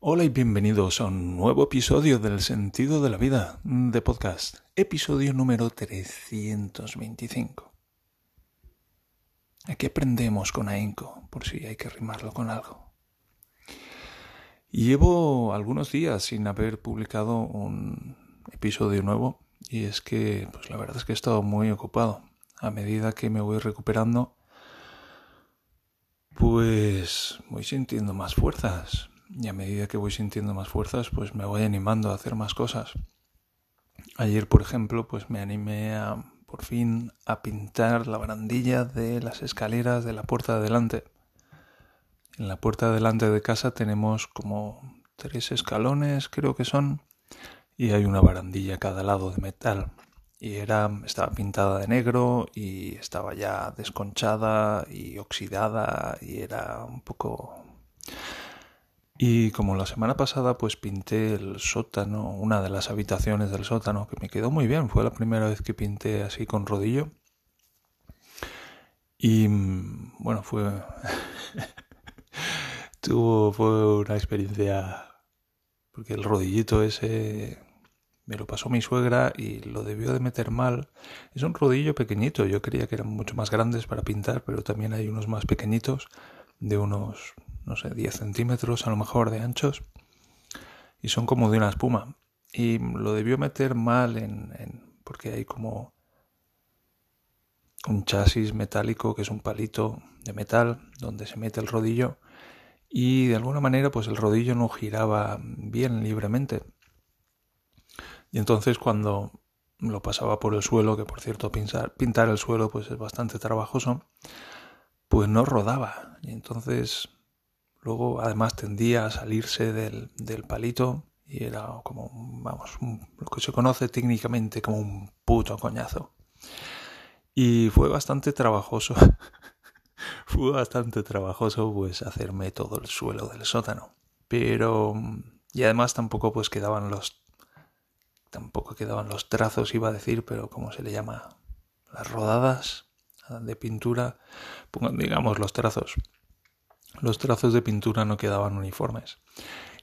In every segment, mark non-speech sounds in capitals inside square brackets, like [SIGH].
Hola y bienvenidos a un nuevo episodio del Sentido de la Vida de podcast, episodio número 325. Aquí aprendemos con ahínco, por si hay que rimarlo con algo. Llevo algunos días sin haber publicado un episodio nuevo y es que, pues la verdad es que he estado muy ocupado. A medida que me voy recuperando, pues voy sintiendo más fuerzas y a medida que voy sintiendo más fuerzas, pues me voy animando a hacer más cosas. Ayer, por ejemplo, pues me animé a por fin a pintar la barandilla de las escaleras de la puerta de delante. En la puerta de delante de casa tenemos como tres escalones, creo que son, y hay una barandilla a cada lado de metal. Y era, estaba pintada de negro y estaba ya desconchada y oxidada y era un poco y como la semana pasada pues pinté el sótano, una de las habitaciones del sótano, que me quedó muy bien, fue la primera vez que pinté así con rodillo. Y mm, bueno, fue [LAUGHS] tuvo fue una experiencia porque el rodillito ese me lo pasó mi suegra y lo debió de meter mal. Es un rodillo pequeñito, yo creía que eran mucho más grandes para pintar, pero también hay unos más pequeñitos de unos no sé, 10 centímetros a lo mejor de anchos y son como de una espuma. Y lo debió meter mal en, porque hay como un chasis metálico que es un palito de metal donde se mete el rodillo y de alguna manera pues el rodillo no giraba bien libremente. Y entonces cuando lo pasaba por el suelo, que por cierto pintar, pintar el suelo pues es bastante trabajoso, pues no rodaba. Y entonces Luego, además, tendía a salirse del, del palito y era como, vamos, lo que se conoce técnicamente como un puto coñazo. Y fue bastante trabajoso, [LAUGHS] fue bastante trabajoso pues hacerme todo el suelo del sótano. Pero, y además tampoco pues quedaban los, tampoco quedaban los trazos, iba a decir, pero como se le llama, las rodadas de pintura, digamos los trazos los trazos de pintura no quedaban uniformes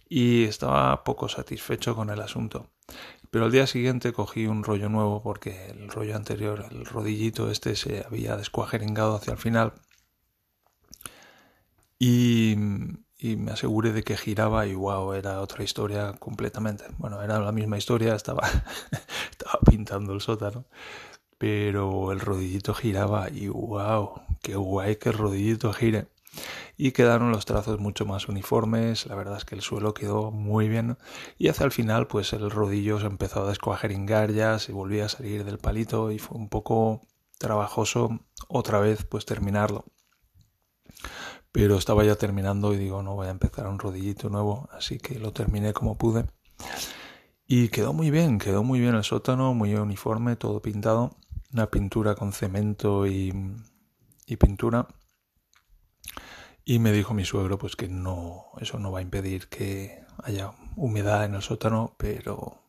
y estaba poco satisfecho con el asunto. Pero al día siguiente cogí un rollo nuevo porque el rollo anterior, el rodillito este, se había descuajeringado hacia el final y, me aseguré de que giraba y wow, era otra historia completamente. Bueno, era la misma historia, estaba, [LAUGHS] estaba pintando el sótano, pero el rodillito giraba y wow, qué guay que el rodillito gire y quedaron los trazos mucho más uniformes, la verdad es que el suelo quedó muy bien y hacia el final pues el rodillo se empezó a descuajeringar ya, se volvía a salir del palito y fue un poco trabajoso otra vez pues terminarlo. Pero estaba ya terminando y digo, no voy a empezar un rodillito nuevo, así que lo terminé como pude. Y quedó muy bien, quedó muy bien el sótano, muy uniforme, todo pintado, una pintura con cemento y, y pintura y me dijo mi suegro pues que no, eso no va a impedir que haya humedad en el sótano, pero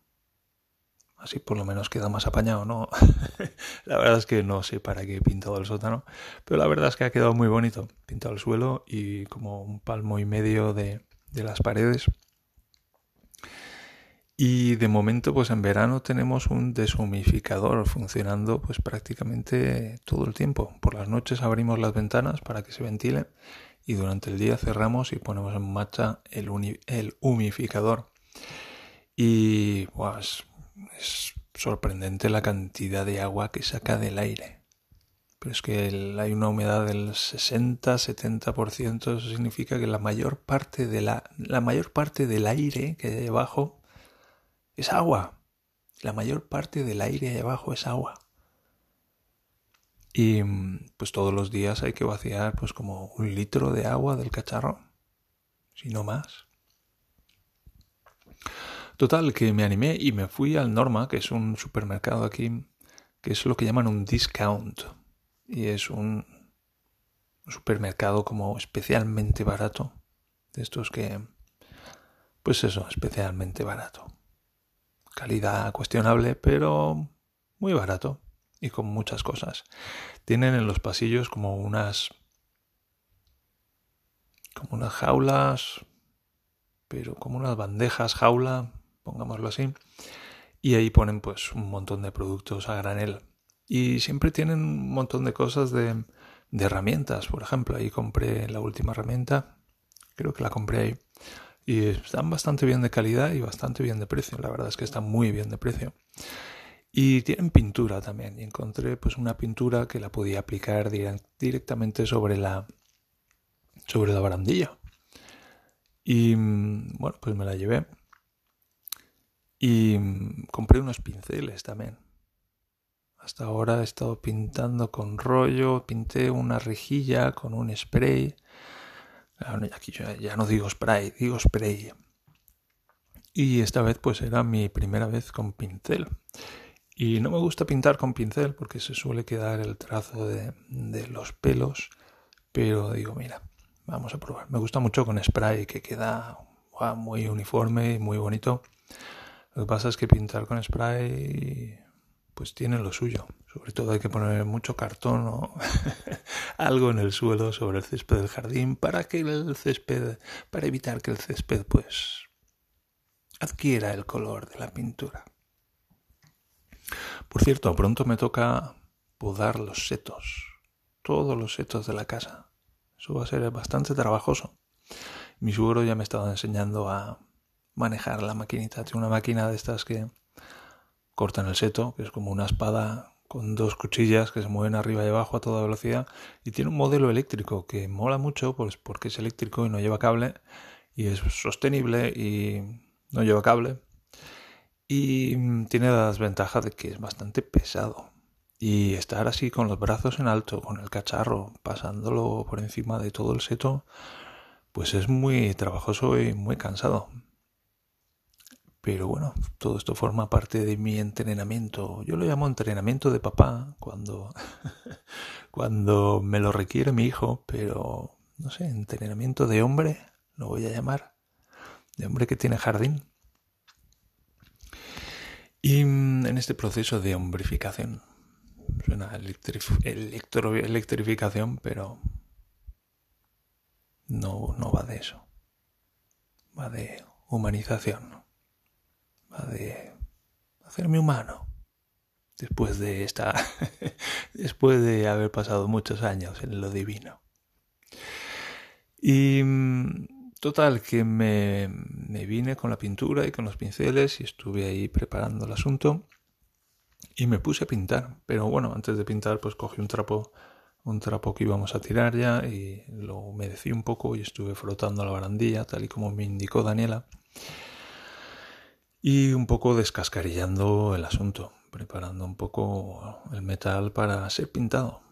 así por lo menos queda más apañado, ¿no? [LAUGHS] la verdad es que no sé para qué he pintado el sótano, pero la verdad es que ha quedado muy bonito. Pintado el suelo y como un palmo y medio de, de las paredes. Y de momento, pues en verano tenemos un deshumificador funcionando pues prácticamente todo el tiempo. Por las noches abrimos las ventanas para que se ventile y durante el día cerramos y ponemos en marcha el, el humificador. Y pues, es sorprendente la cantidad de agua que saca del aire. Pero es que hay una humedad del 60-70%, eso significa que la mayor parte de la, la mayor parte del aire que hay debajo es agua. La mayor parte del aire ahí abajo es agua. Y pues todos los días hay que vaciar pues como un litro de agua del cacharro, si no más. Total, que me animé y me fui al Norma, que es un supermercado aquí, que es lo que llaman un discount. Y es un supermercado como especialmente barato. De estos que, pues eso, especialmente barato. Calidad cuestionable, pero muy barato y con muchas cosas. Tienen en los pasillos como unas como unas jaulas pero como unas bandejas jaula, pongámoslo así, y ahí ponen pues un montón de productos a granel. Y siempre tienen un montón de cosas de, de herramientas, por ejemplo, ahí compré la última herramienta, creo que la compré ahí, y están bastante bien de calidad y bastante bien de precio, la verdad es que están muy bien de precio. Y tienen pintura también. Y encontré pues una pintura que la podía aplicar directamente sobre la sobre la barandilla. Y mm, bueno, pues me la llevé. Y mm, compré unos pinceles también. Hasta ahora he estado pintando con rollo, pinté una rejilla con un spray. Aquí ya no digo spray, digo spray. Y esta vez pues era mi primera vez con pincel. Y no me gusta pintar con pincel porque se suele quedar el trazo de, los pelos. Pero digo, mira, vamos a probar. Me gusta mucho con spray que queda muy uniforme y muy bonito. Lo que pasa es que pintar con spray pues tiene lo suyo. Sobre todo hay que poner mucho cartón o [LAUGHS] algo en el suelo sobre el césped del jardín para que el césped, para evitar que el césped pues adquiera el color de la pintura. Por cierto, pronto me toca podar los setos, todos los setos de la casa. Eso va a ser bastante trabajoso. Mi suegro ya me estaba enseñando a manejar la maquinita. Tiene una máquina de estas que cortan el seto, que es como una espada con dos cuchillas que se mueven arriba y abajo a toda velocidad. Y tiene un modelo eléctrico que mola mucho pues porque es eléctrico y no lleva cable y es sostenible y no lleva cable y mm, tiene la desventaja de que es bastante pesado. Y estar así con los brazos en alto, con el cacharro, pasándolo por encima de todo el seto, pues es muy trabajoso y muy cansado. Pero bueno, todo esto forma parte de mi entrenamiento. Yo lo llamo entrenamiento de papá cuando, [LAUGHS] cuando me lo requiere mi hijo, pero no sé, entrenamiento de hombre, lo voy a llamar, de hombre que tiene jardín. Y mm, en este proceso de hombrificación, suena electrificación, pero no, no va de eso. Va de humanización. Va de hacerme humano. Después de esta. [LAUGHS] después de haber pasado muchos años en lo divino. Y mm, Total, que me, vine con la pintura y con los pinceles y estuve ahí preparando el asunto y me puse a pintar. Pero bueno, antes de pintar pues cogí un trapo, un trapo que íbamos a tirar ya y lo humedecí un poco y estuve frotando la barandilla tal y como me indicó Daniela. Y un poco descascarillando el asunto, preparando un poco el metal para ser pintado.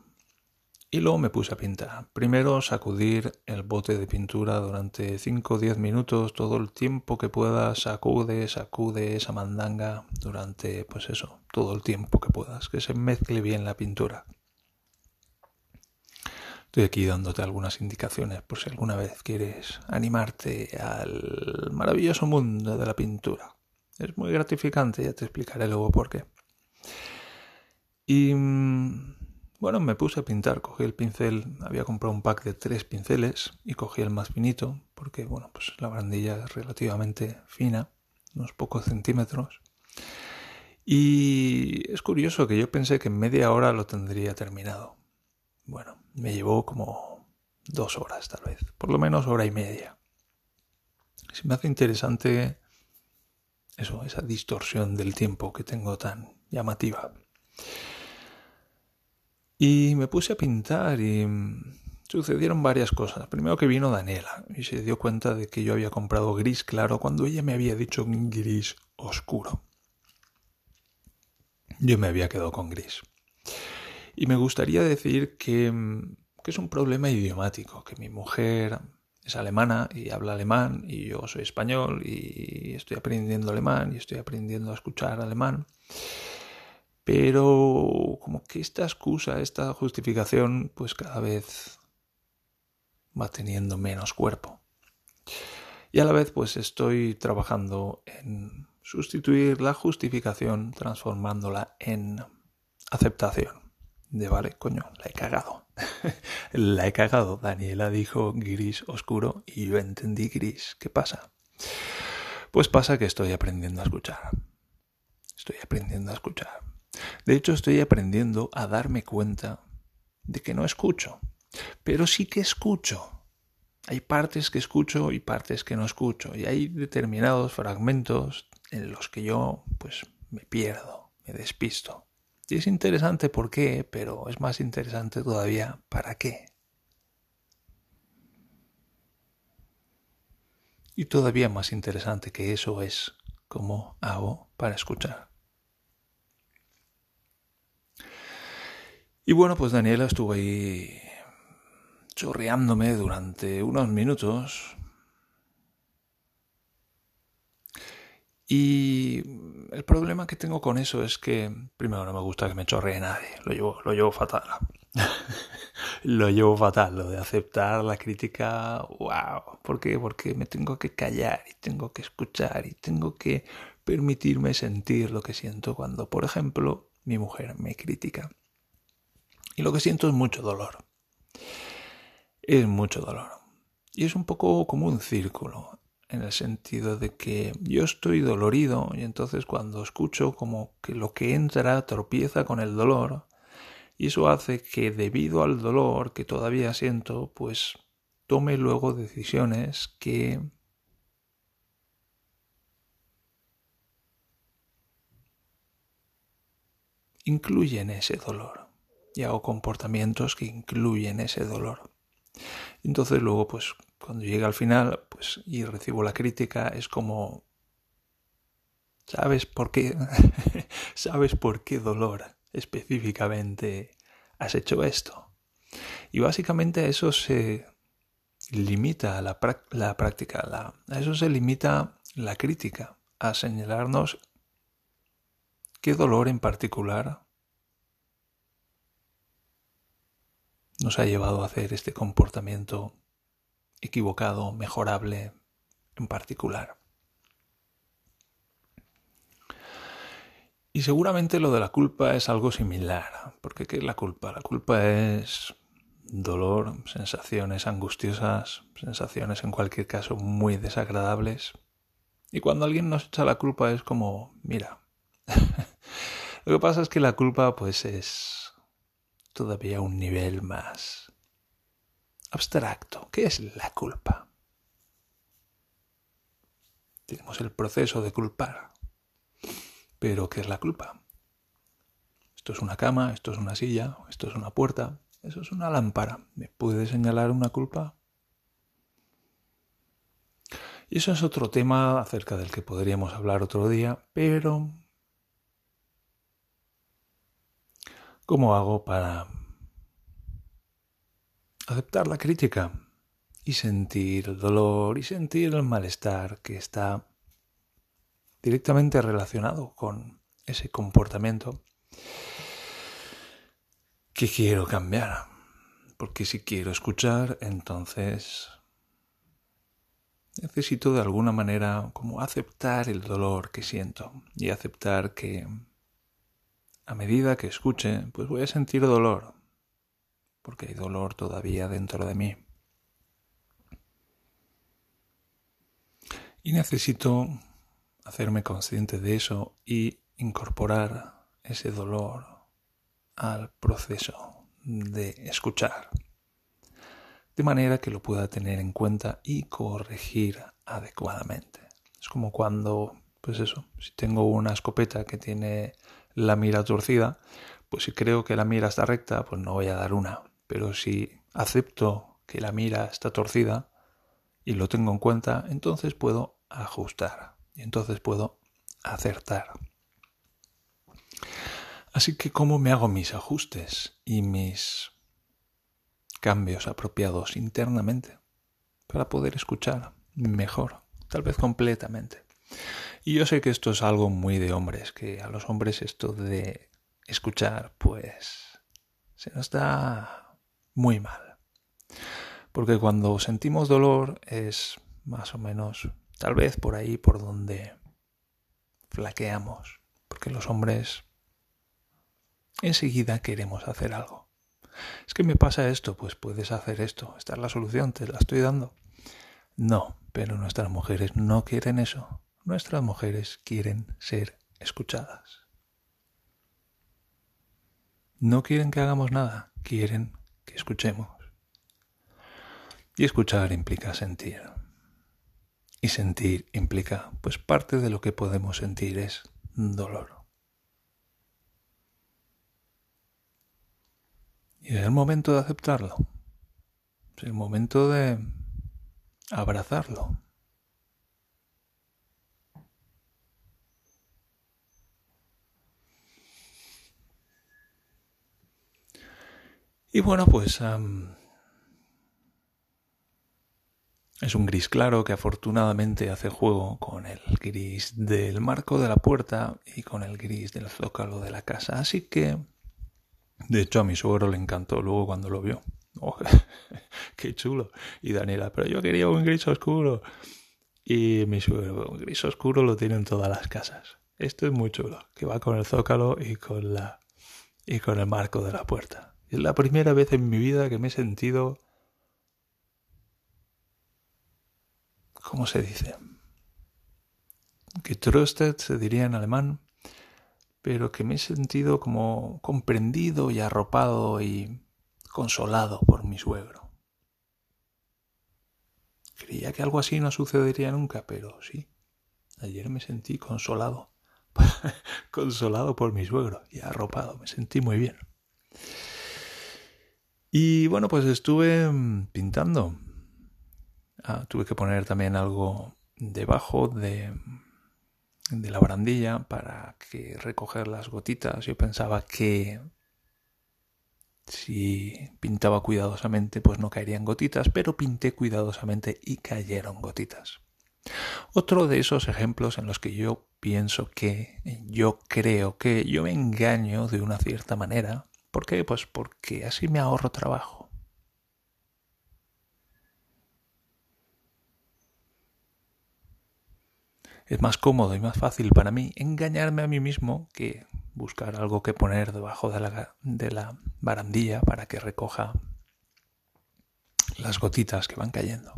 Y luego me puse a pintar. Primero sacudir el bote de pintura durante 5 o 10 minutos, todo el tiempo que puedas, sacude, sacude esa mandanga durante, pues eso, todo el tiempo que puedas, que se mezcle bien la pintura. Estoy aquí dándote algunas indicaciones por si alguna vez quieres animarte al maravilloso mundo de la pintura. Es muy gratificante, ya te explicaré luego por qué. Y mm, bueno, me puse a pintar, cogí el pincel, había comprado un pack de tres pinceles y cogí el más finito, porque bueno, pues la barandilla es relativamente fina, unos pocos centímetros. Y es curioso que yo pensé que en media hora lo tendría terminado. Bueno, me llevó como dos horas tal vez, por lo menos hora y media. Se me hace interesante eso, esa distorsión del tiempo que tengo tan llamativa. Y me puse a pintar y mm, sucedieron varias cosas. Primero que vino Daniela y se dio cuenta de que yo había comprado gris claro cuando ella me había dicho gris oscuro. Yo me había quedado con gris. Y me gustaría decir que, mm, que es un problema idiomático, que mi mujer es alemana y habla alemán y yo soy español y estoy aprendiendo alemán y estoy aprendiendo a escuchar alemán. Pero como que esta excusa, esta justificación, pues cada vez va teniendo menos cuerpo. Y a la vez pues estoy trabajando en sustituir la justificación transformándola en aceptación. De vale, coño, la he cagado. [LAUGHS] la he cagado. Daniela dijo gris oscuro y yo entendí gris. ¿Qué pasa? Pues pasa que estoy aprendiendo a escuchar. Estoy aprendiendo a escuchar. De hecho, estoy aprendiendo a darme cuenta de que no escucho, pero sí que escucho. Hay partes que escucho y partes que no escucho, y hay determinados fragmentos en los que yo pues me pierdo, me despisto. Y es interesante por qué, pero es más interesante todavía para qué. Y todavía más interesante que eso es cómo hago para escuchar. Y bueno, pues Daniela estuvo ahí chorreándome durante unos minutos. Y el problema que tengo con eso es que, primero, no me gusta que me chorree nadie. Lo llevo, lo llevo fatal. [LAUGHS] lo llevo fatal, lo de aceptar la crítica. ¡Wow! ¿Por qué? Porque me tengo que callar y tengo que escuchar y tengo que permitirme sentir lo que siento cuando, por ejemplo, mi mujer me critica. Y lo que siento es mucho dolor. Es mucho dolor. Y es un poco como un círculo, en el sentido de que yo estoy dolorido y entonces cuando escucho como que lo que entra tropieza con el dolor, y eso hace que debido al dolor que todavía siento, pues tome luego decisiones que incluyen ese dolor y hago comportamientos que incluyen ese dolor. Entonces luego, pues cuando llega al final, pues y recibo la crítica, es como ¿Sabes por qué? [LAUGHS] ¿Sabes por qué dolor específicamente has hecho esto? Y básicamente a eso se limita la, la práctica, a eso se limita la crítica, a señalarnos qué dolor en particular nos ha llevado a hacer este comportamiento equivocado, mejorable en particular. Y seguramente lo de la culpa es algo similar, porque ¿qué es la culpa? La culpa es dolor, sensaciones angustiosas, sensaciones en cualquier caso muy desagradables. Y cuando alguien nos echa la culpa es como, mira, [LAUGHS] lo que pasa es que la culpa pues es todavía un nivel más abstracto. ¿Qué es la culpa? Tenemos el proceso de culpar. Pero ¿qué es la culpa? Esto es una cama, esto es una silla, esto es una puerta, eso es una lámpara. ¿Me puede señalar una culpa? Y eso es otro tema acerca del que podríamos hablar otro día, pero ¿Cómo hago para aceptar la crítica y sentir el dolor y sentir el malestar que está directamente relacionado con ese comportamiento que quiero cambiar? Porque si quiero escuchar, entonces necesito de alguna manera como aceptar el dolor que siento y aceptar que a medida que escuche, pues voy a sentir dolor, porque hay dolor todavía dentro de mí. Y necesito hacerme consciente de eso y incorporar ese dolor al proceso de escuchar, de manera que lo pueda tener en cuenta y corregir adecuadamente. Es como cuando, pues eso, si tengo una escopeta que tiene la mira torcida, pues si creo que la mira está recta, pues no voy a dar una. Pero si acepto que la mira está torcida y lo tengo en cuenta, entonces puedo ajustar y entonces puedo acertar. Así que cómo me hago mis ajustes y mis cambios apropiados internamente para poder escuchar mejor, tal vez completamente. Y yo sé que esto es algo muy de hombres, que a los hombres esto de escuchar, pues se nos da muy mal. Porque cuando sentimos dolor es más o menos, tal vez por ahí por donde flaqueamos. Porque los hombres enseguida queremos hacer algo. Es que me pasa esto, pues puedes hacer esto. Esta es la solución, te la estoy dando. No, Pero nuestras mujeres no quieren eso. Nuestras mujeres quieren ser escuchadas. No quieren que hagamos nada, quieren que escuchemos. Y escuchar implica sentir. Y sentir implica, pues parte de lo que podemos sentir es dolor. Y es el momento de aceptarlo. Es el momento de abrazarlo. Y bueno, pues es un gris claro que afortunadamente hace juego con el gris del marco de la puerta y con el gris del zócalo de la casa. Así que de hecho, a mi suegro le encantó luego cuando lo vio. [LAUGHS] Oh, ¡Qué chulo! Y Daniela, pero yo quería un gris oscuro. Y mi suegro, un gris oscuro lo tiene en todas las casas. Esto es muy chulo, que va con el zócalo y con la y con el marco de la puerta. Es la primera vez en mi vida que me he sentido ¿cómo se dice? Que trusted se diría en alemán pero que me he sentido como comprendido y arropado y consolado por mi suegro. Creía que algo así no sucedería nunca, pero sí. Ayer me sentí consolado, [LAUGHS] consolado por mi suegro y arropado, me sentí muy bien. Y bueno, pues estuve mm, pintando. Ah, tuve que poner también algo debajo de de la barandilla para que recoger las gotitas. Yo pensaba que si pintaba cuidadosamente pues no caerían gotitas, pero pinté cuidadosamente y cayeron gotitas. Otro de esos ejemplos en los que yo pienso que, yo creo que yo me engaño de una cierta manera. ¿Por qué? Pues porque así me ahorro trabajo. es más cómodo y más fácil para mí engañarme a mí mismo que buscar algo que poner debajo de la, de la barandilla para que recoja las gotitas que van cayendo.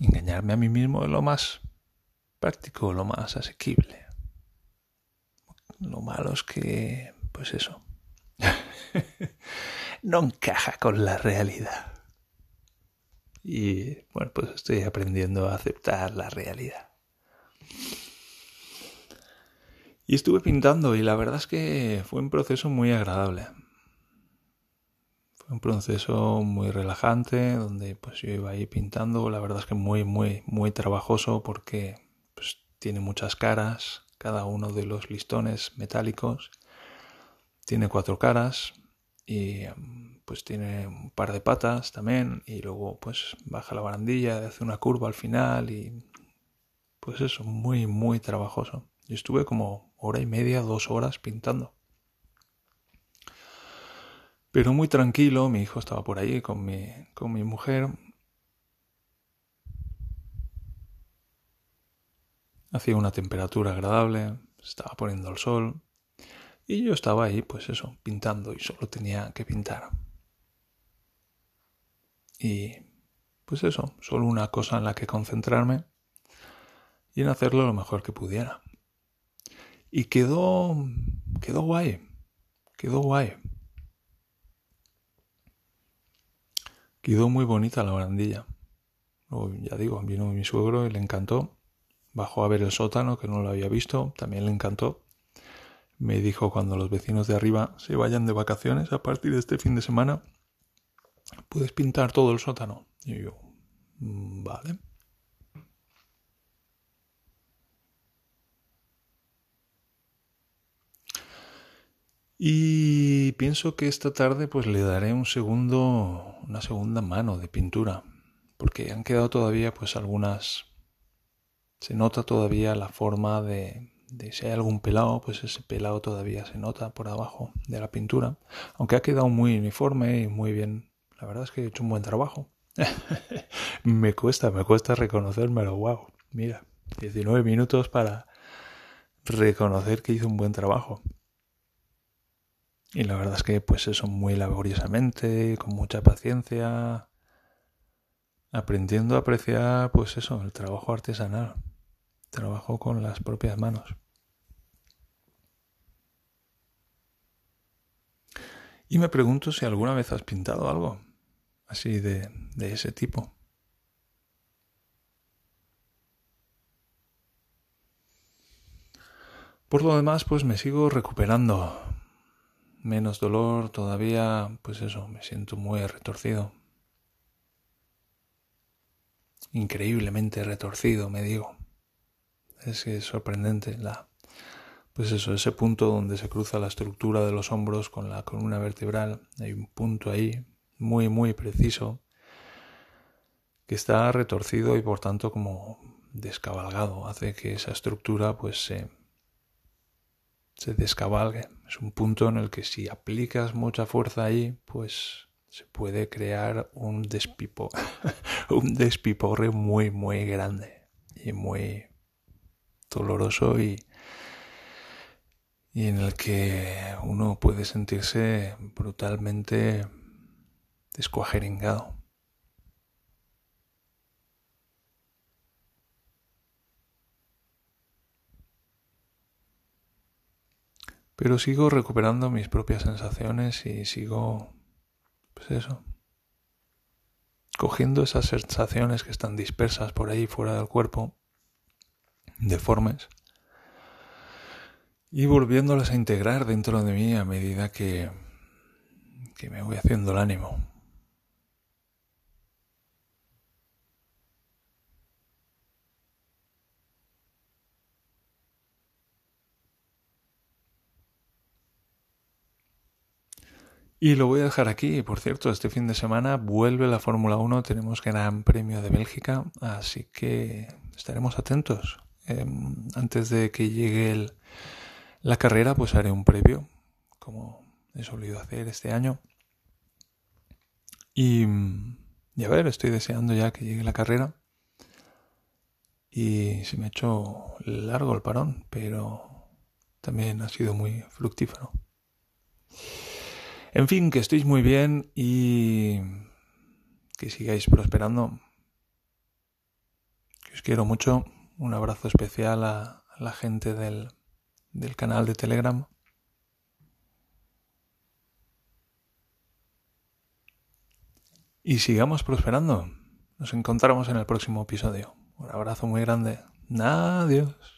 Engañarme a mí mismo es lo más práctico, lo más asequible. Lo malo es que, pues eso, [LAUGHS] no encaja con la realidad. Y bueno, pues estoy aprendiendo a aceptar la realidad. Y estuve pintando y la verdad es que fue un proceso muy agradable. Fue un proceso muy relajante donde pues yo iba ahí pintando. La verdad es que muy, muy, muy trabajoso porque pues, tiene muchas caras. Cada uno de los listones metálicos tiene cuatro caras y pues tiene un par de patas también y luego pues baja la barandilla, hace una curva al final y pues eso, muy muy trabajoso. Yo estuve como hora y media, dos horas pintando. Pero muy tranquilo, mi hijo estaba por ahí con mi, con mi mujer. Hacía una temperatura agradable, estaba poniendo el sol y yo estaba ahí, pues eso, pintando y solo tenía que pintar. Y pues eso, solo una cosa en la que concentrarme y en hacerlo lo mejor que pudiera. Y quedó quedó guay. Quedó guay. Quedó muy bonita la barandilla. ya digo, vino mi suegro y le encantó. Bajó a ver el sótano, que no lo había visto, también le encantó. Me dijo cuando los vecinos de arriba se vayan de vacaciones a partir de este fin de semana, puedes pintar todo el sótano. Y yo, mm, vale. Y pienso que esta tarde pues le daré un segundo, una segunda mano de pintura, porque han quedado todavía pues algunas, se nota todavía la forma de, si hay algún pelado, pues ese pelado todavía se nota por abajo de la pintura, aunque ha quedado muy uniforme y muy bien la verdad es que he hecho un buen trabajo. [LAUGHS] me cuesta, me cuesta reconocérmelo. Wow, mira, 19 minutos para reconocer que hice un buen trabajo. Y la verdad es que pues eso muy laboriosamente, con mucha paciencia, aprendiendo a apreciar pues eso, el trabajo artesanal, trabajo con las propias manos. Y me pregunto si alguna vez has pintado algo así de, de ese tipo. Por lo demás, pues me sigo recuperando. Menos dolor todavía, pues eso, me siento muy retorcido. Increíblemente retorcido, me digo. Es que es sorprendente la pues eso, ese punto donde se cruza la estructura de los hombros con la columna vertebral, hay un punto ahí muy muy preciso que está retorcido y por tanto como descabalgado, hace que esa estructura pues se se descabalgue. Es un punto en el que si aplicas mucha fuerza ahí, pues se puede crear un despipo, [LAUGHS] un despiporre muy muy grande y muy doloroso y y en el que uno puede sentirse brutalmente descuajeringado. Pero sigo recuperando mis propias sensaciones y sigo, pues eso, cogiendo esas sensaciones que están dispersas por ahí fuera del cuerpo, deformes, y volviéndolas a integrar dentro de mí a medida que, que me voy haciendo el ánimo. Y lo voy a dejar aquí. Por cierto, este fin de semana vuelve la Fórmula 1, tenemos Gran Premio de Bélgica, así que estaremos atentos. Em, antes de que llegue el, la carrera pues haré un previo, como he solido hacer este año. Y, a ver, estoy deseando ya que llegue la carrera. Y se me ha hecho largo el parón, pero también ha sido muy fructífero. En fin, que estéis muy bien y que sigáis prosperando. Os quiero mucho. Un abrazo especial a la gente del del canal de Telegram. Y sigamos prosperando. Nos encontramos en el próximo episodio. Un abrazo muy grande. Adiós.